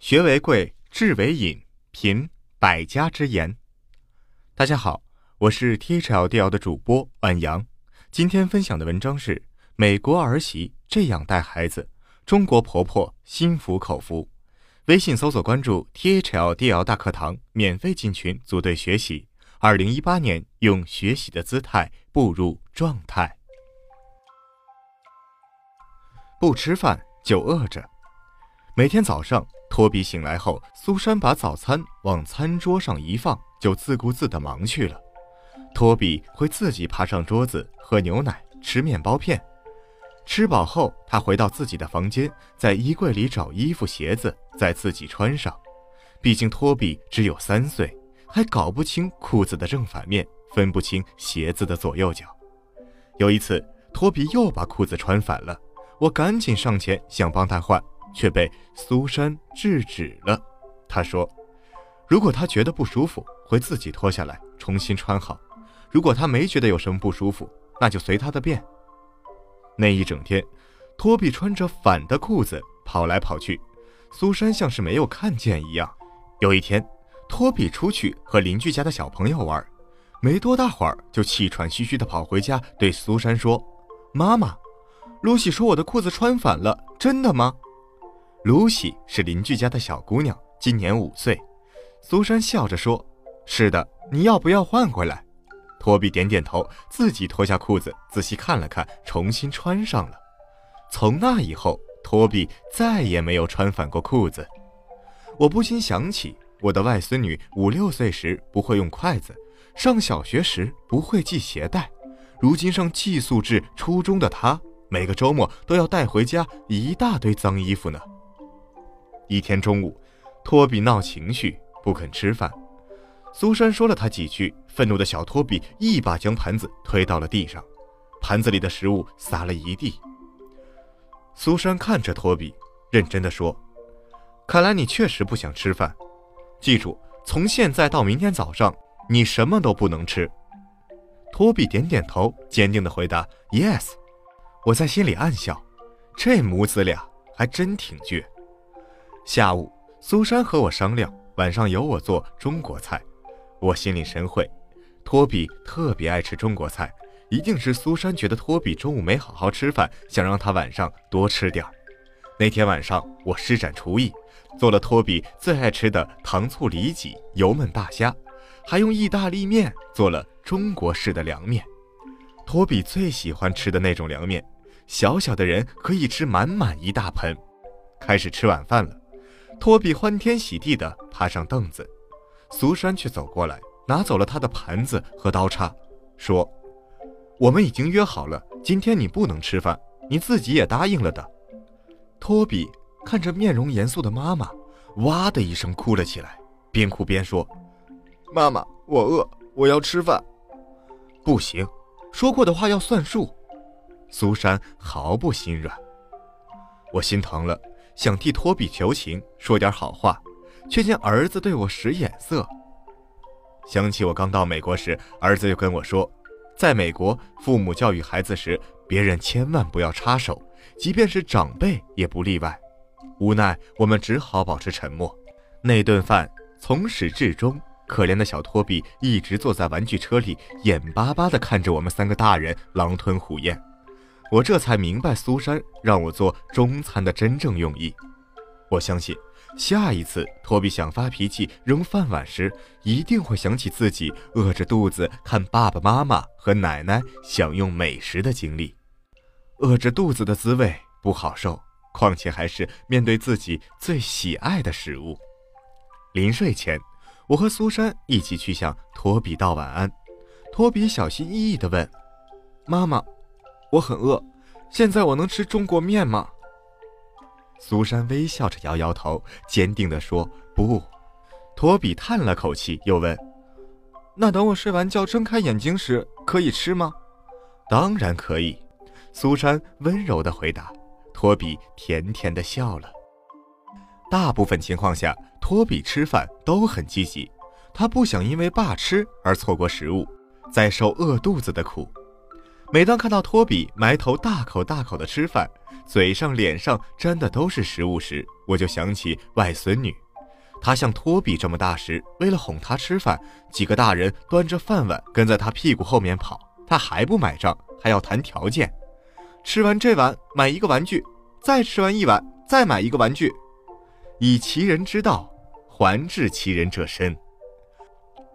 学为贵，智为引，品百家之言。大家好，我是 THLDL 的主播安阳。今天分享的文章是《美国儿媳这样带孩子，中国婆婆心服口服》。微信搜索关注 THLDL 大课堂，免费进群组队学习。二零一八年，用学习的姿态步入状态。不吃饭就饿着，每天早上。托比醒来后，苏珊把早餐往餐桌上一放，就自顾自地忙去了。托比会自己爬上桌子喝牛奶、吃面包片。吃饱后，他回到自己的房间，在衣柜里找衣服、鞋子，再自己穿上。毕竟托比只有三岁，还搞不清裤子的正反面，分不清鞋子的左右脚。有一次，托比又把裤子穿反了，我赶紧上前想帮他换。却被苏珊制止了。他说：“如果他觉得不舒服，会自己脱下来重新穿好；如果他没觉得有什么不舒服，那就随他的便。”那一整天，托比穿着反的裤子跑来跑去，苏珊像是没有看见一样。有一天，托比出去和邻居家的小朋友玩，没多大会儿就气喘吁吁地跑回家，对苏珊说：“妈妈，露西说我的裤子穿反了，真的吗？”露西是邻居家的小姑娘，今年五岁。苏珊笑着说：“是的，你要不要换回来？”托比点点头，自己脱下裤子，仔细看了看，重新穿上了。从那以后，托比再也没有穿反过裤子。我不禁想起我的外孙女五六岁时不会用筷子，上小学时不会系鞋带，如今上寄宿制初中的她，每个周末都要带回家一大堆脏衣服呢。一天中午，托比闹情绪，不肯吃饭。苏珊说了他几句，愤怒的小托比一把将盘子推到了地上，盘子里的食物洒了一地。苏珊看着托比，认真的说：“看来你确实不想吃饭。记住，从现在到明天早上，你什么都不能吃。”托比点点头，坚定的回答：“Yes。”我在心里暗笑，这母子俩还真挺倔。下午，苏珊和我商量，晚上由我做中国菜。我心领神会，托比特别爱吃中国菜，一定是苏珊觉得托比中午没好好吃饭，想让他晚上多吃点儿。那天晚上，我施展厨艺，做了托比最爱吃的糖醋里脊、油焖大虾，还用意大利面做了中国式的凉面。托比最喜欢吃的那种凉面，小小的人可以吃满满一大盆。开始吃晚饭了。托比欢天喜地地爬上凳子，苏珊却走过来，拿走了他的盘子和刀叉，说：“我们已经约好了，今天你不能吃饭，你自己也答应了的。”托比看着面容严肃的妈妈，哇的一声哭了起来，边哭边说：“妈妈，我饿，我要吃饭。”不行，说过的话要算数。苏珊毫不心软，我心疼了。想替托比求情，说点好话，却见儿子对我使眼色。想起我刚到美国时，儿子就跟我说，在美国，父母教育孩子时，别人千万不要插手，即便是长辈也不例外。无奈，我们只好保持沉默。那顿饭从始至终，可怜的小托比一直坐在玩具车里，眼巴巴地看着我们三个大人狼吞虎咽。我这才明白苏珊让我做中餐的真正用意。我相信，下一次托比想发脾气扔饭碗时，一定会想起自己饿着肚子看爸爸妈妈和奶奶享用美食的经历。饿着肚子的滋味不好受，况且还是面对自己最喜爱的食物。临睡前，我和苏珊一起去向托比道晚安。托比小心翼翼地问：“妈妈。”我很饿，现在我能吃中国面吗？苏珊微笑着摇摇头，坚定地说：“不。”托比叹了口气，又问：“那等我睡完觉睁开眼睛时，可以吃吗？”“当然可以。”苏珊温柔地回答。托比甜甜地笑了。大部分情况下，托比吃饭都很积极，他不想因为爸吃而错过食物，再受饿肚子的苦。每当看到托比埋头大口大口的吃饭，嘴上、脸上沾的都是食物时，我就想起外孙女。她像托比这么大时，为了哄她吃饭，几个大人端着饭碗跟在她屁股后面跑，她还不买账，还要谈条件。吃完这碗买一个玩具，再吃完一碗再买一个玩具，以其人之道还治其人者身。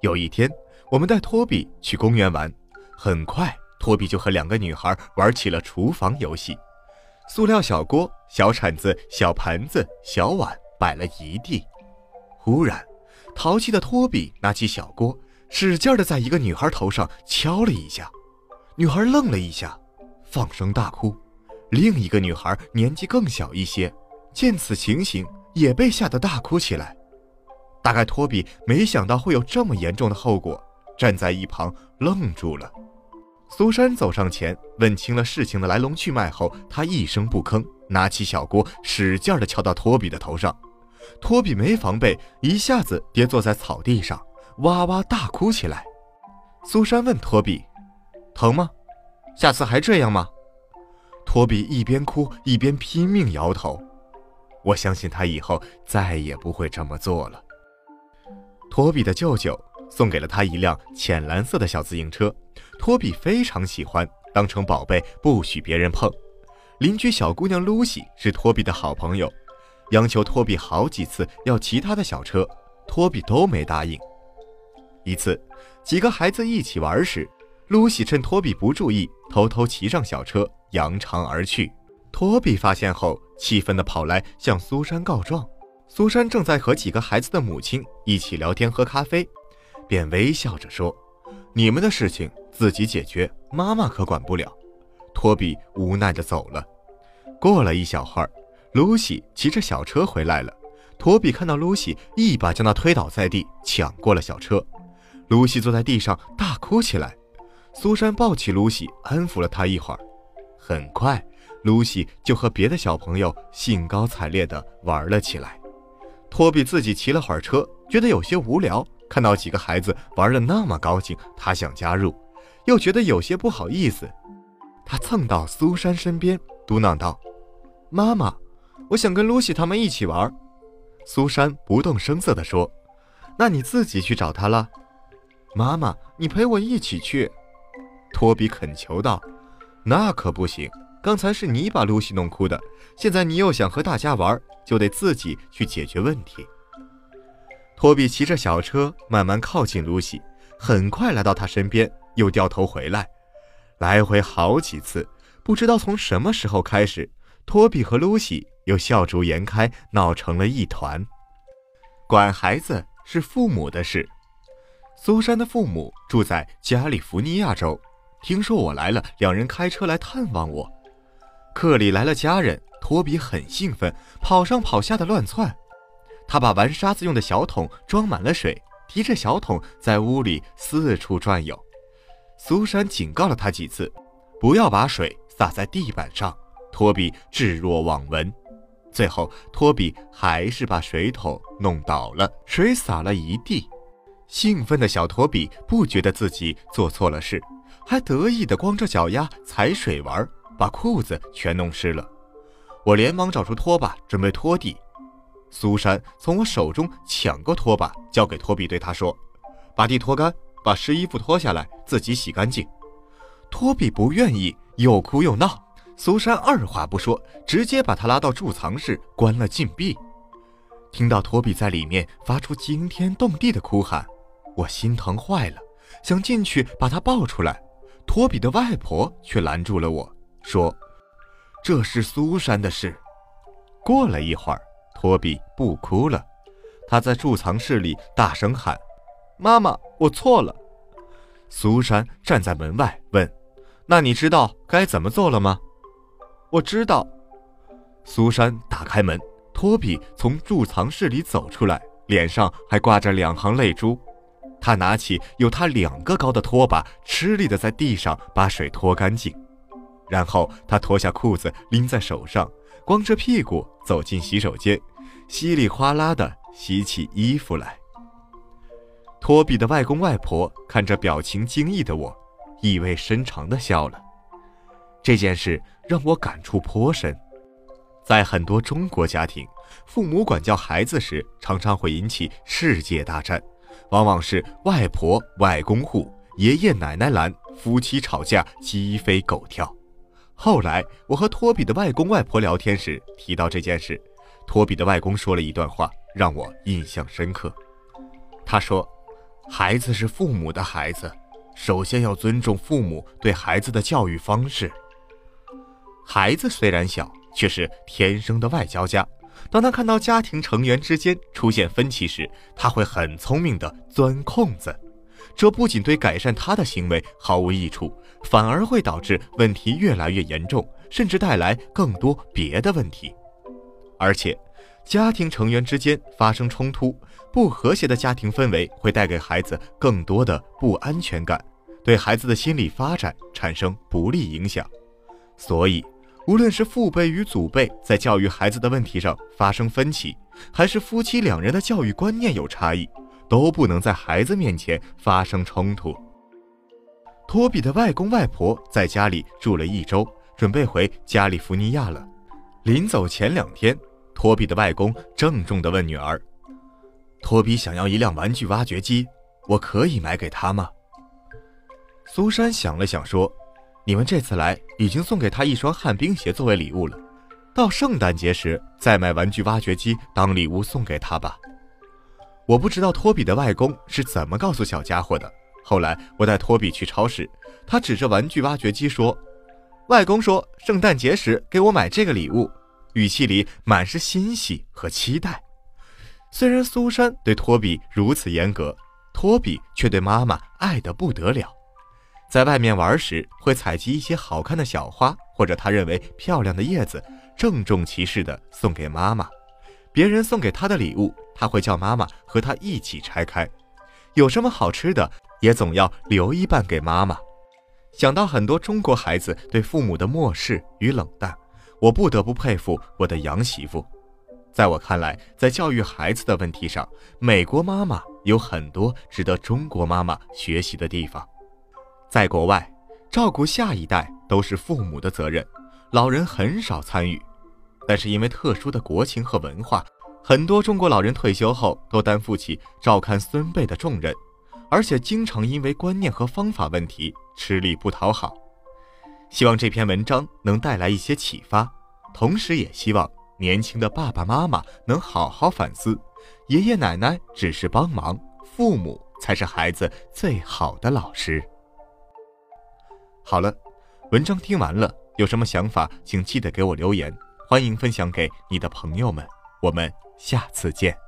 有一天，我们带托比去公园玩，很快托比就和两个女孩玩起了厨房游戏，塑料小锅、小铲子、小盘子、小碗摆了一地。忽然，淘气的托比拿起小锅，使劲的在一个女孩头上敲了一下，女孩愣了一下。放声大哭，另一个女孩年纪更小一些，见此情形也被吓得大哭起来。大概托比没想到会有这么严重的后果，站在一旁愣住了。苏珊走上前，问清了事情的来龙去脉后，她一声不吭，拿起小锅，使劲地敲到托比的头上。托比没防备，一下子跌坐在草地上，哇哇大哭起来。苏珊问托比：“疼吗？”下次还这样吗？托比一边哭一边拼命摇头。我相信他以后再也不会这么做了。托比的舅舅送给了他一辆浅蓝色的小自行车，托比非常喜欢，当成宝贝不许别人碰。邻居小姑娘露西是托比的好朋友，央求托比好几次要骑他的小车，托比都没答应。一次，几个孩子一起玩时。露西趁托比不注意，偷偷骑上小车，扬长而去。托比发现后，气愤地跑来向苏珊告状。苏珊正在和几个孩子的母亲一起聊天喝咖啡，便微笑着说：“你们的事情自己解决，妈妈可管不了。”托比无奈地走了。过了一小会儿，露西骑着小车回来了。托比看到露西，一把将她推倒在地，抢过了小车。露西坐在地上大哭起来。苏珊抱起露西，安抚了她一会儿。很快，露西就和别的小朋友兴高采烈地玩了起来。托比自己骑了会儿车，觉得有些无聊。看到几个孩子玩得那么高兴，他想加入，又觉得有些不好意思。他蹭到苏珊身边，嘟囔道：“妈妈，我想跟露西他们一起玩。”苏珊不动声色地说：“那你自己去找他了。”妈妈，你陪我一起去。托比恳求道：“那可不行，刚才是你把露西弄哭的，现在你又想和大家玩，就得自己去解决问题。”托比骑着小车慢慢靠近露西，很快来到她身边，又掉头回来，来回好几次。不知道从什么时候开始，托比和露西又笑逐颜开，闹成了一团。管孩子是父母的事。苏珊的父母住在加利福尼亚州。听说我来了，两人开车来探望我。克里来了家人，托比很兴奋，跑上跑下的乱窜。他把玩沙子用的小桶装满了水，提着小桶在屋里四处转悠。苏珊警告了他几次，不要把水洒在地板上。托比置若罔闻。最后，托比还是把水桶弄倒了，水洒了一地。兴奋的小托比不觉得自己做错了事。还得意地光着脚丫踩水玩，把裤子全弄湿了。我连忙找出拖把准备拖地。苏珊从我手中抢过拖把，交给托比，对他说：“把地拖干，把湿衣服脱下来，自己洗干净。”托比不愿意，又哭又闹。苏珊二话不说，直接把他拉到贮藏室，关了禁闭。听到托比在里面发出惊天动地的哭喊，我心疼坏了，想进去把他抱出来。托比的外婆却拦住了我，说：“这是苏珊的事。”过了一会儿，托比不哭了，他在贮藏室里大声喊：“妈妈，我错了。”苏珊站在门外问：“那你知道该怎么做了吗？”“我知道。”苏珊打开门，托比从贮藏室里走出来，脸上还挂着两行泪珠。他拿起有他两个高的拖把，吃力地在地上把水拖干净，然后他脱下裤子拎在手上，光着屁股走进洗手间，稀里哗啦地洗起衣服来。托比的外公外婆看着表情惊异的我，意味深长地笑了。这件事让我感触颇深。在很多中国家庭，父母管教孩子时，常常会引起世界大战，往往是外婆、外公护、爷爷奶奶拦，夫妻吵架，鸡飞狗跳。后来，我和托比的外公外婆聊天时提到这件事，托比的外公说了一段话，让我印象深刻。他说：“孩子是父母的孩子，首先要尊重父母对孩子的教育方式。”孩子虽然小，却是天生的外交家。当他看到家庭成员之间出现分歧时，他会很聪明地钻空子。这不仅对改善他的行为毫无益处，反而会导致问题越来越严重，甚至带来更多别的问题。而且，家庭成员之间发生冲突，不和谐的家庭氛围会带给孩子更多的不安全感，对孩子的心理发展产生不利影响。所以。无论是父辈与祖辈在教育孩子的问题上发生分歧，还是夫妻两人的教育观念有差异，都不能在孩子面前发生冲突。托比的外公外婆在家里住了一周，准备回加利福尼亚了。临走前两天，托比的外公郑重地问女儿：“托比想要一辆玩具挖掘机，我可以买给他吗？”苏珊想了想说。你们这次来已经送给他一双旱冰鞋作为礼物了，到圣诞节时再买玩具挖掘机当礼物送给他吧。我不知道托比的外公是怎么告诉小家伙的。后来我带托比去超市，他指着玩具挖掘机说：“外公说圣诞节时给我买这个礼物，语气里满是欣喜和期待。”虽然苏珊对托比如此严格，托比却对妈妈爱得不得了。在外面玩时，会采集一些好看的小花或者他认为漂亮的叶子，郑重其事地送给妈妈。别人送给他的礼物，他会叫妈妈和他一起拆开。有什么好吃的，也总要留一半给妈妈。想到很多中国孩子对父母的漠视与冷淡，我不得不佩服我的洋媳妇。在我看来，在教育孩子的问题上，美国妈妈有很多值得中国妈妈学习的地方。在国外，照顾下一代都是父母的责任，老人很少参与。但是因为特殊的国情和文化，很多中国老人退休后都担负起照看孙辈的重任，而且经常因为观念和方法问题吃力不讨好。希望这篇文章能带来一些启发，同时也希望年轻的爸爸妈妈能好好反思：爷爷奶奶只是帮忙，父母才是孩子最好的老师。好了，文章听完了，有什么想法，请记得给我留言，欢迎分享给你的朋友们。我们下次见。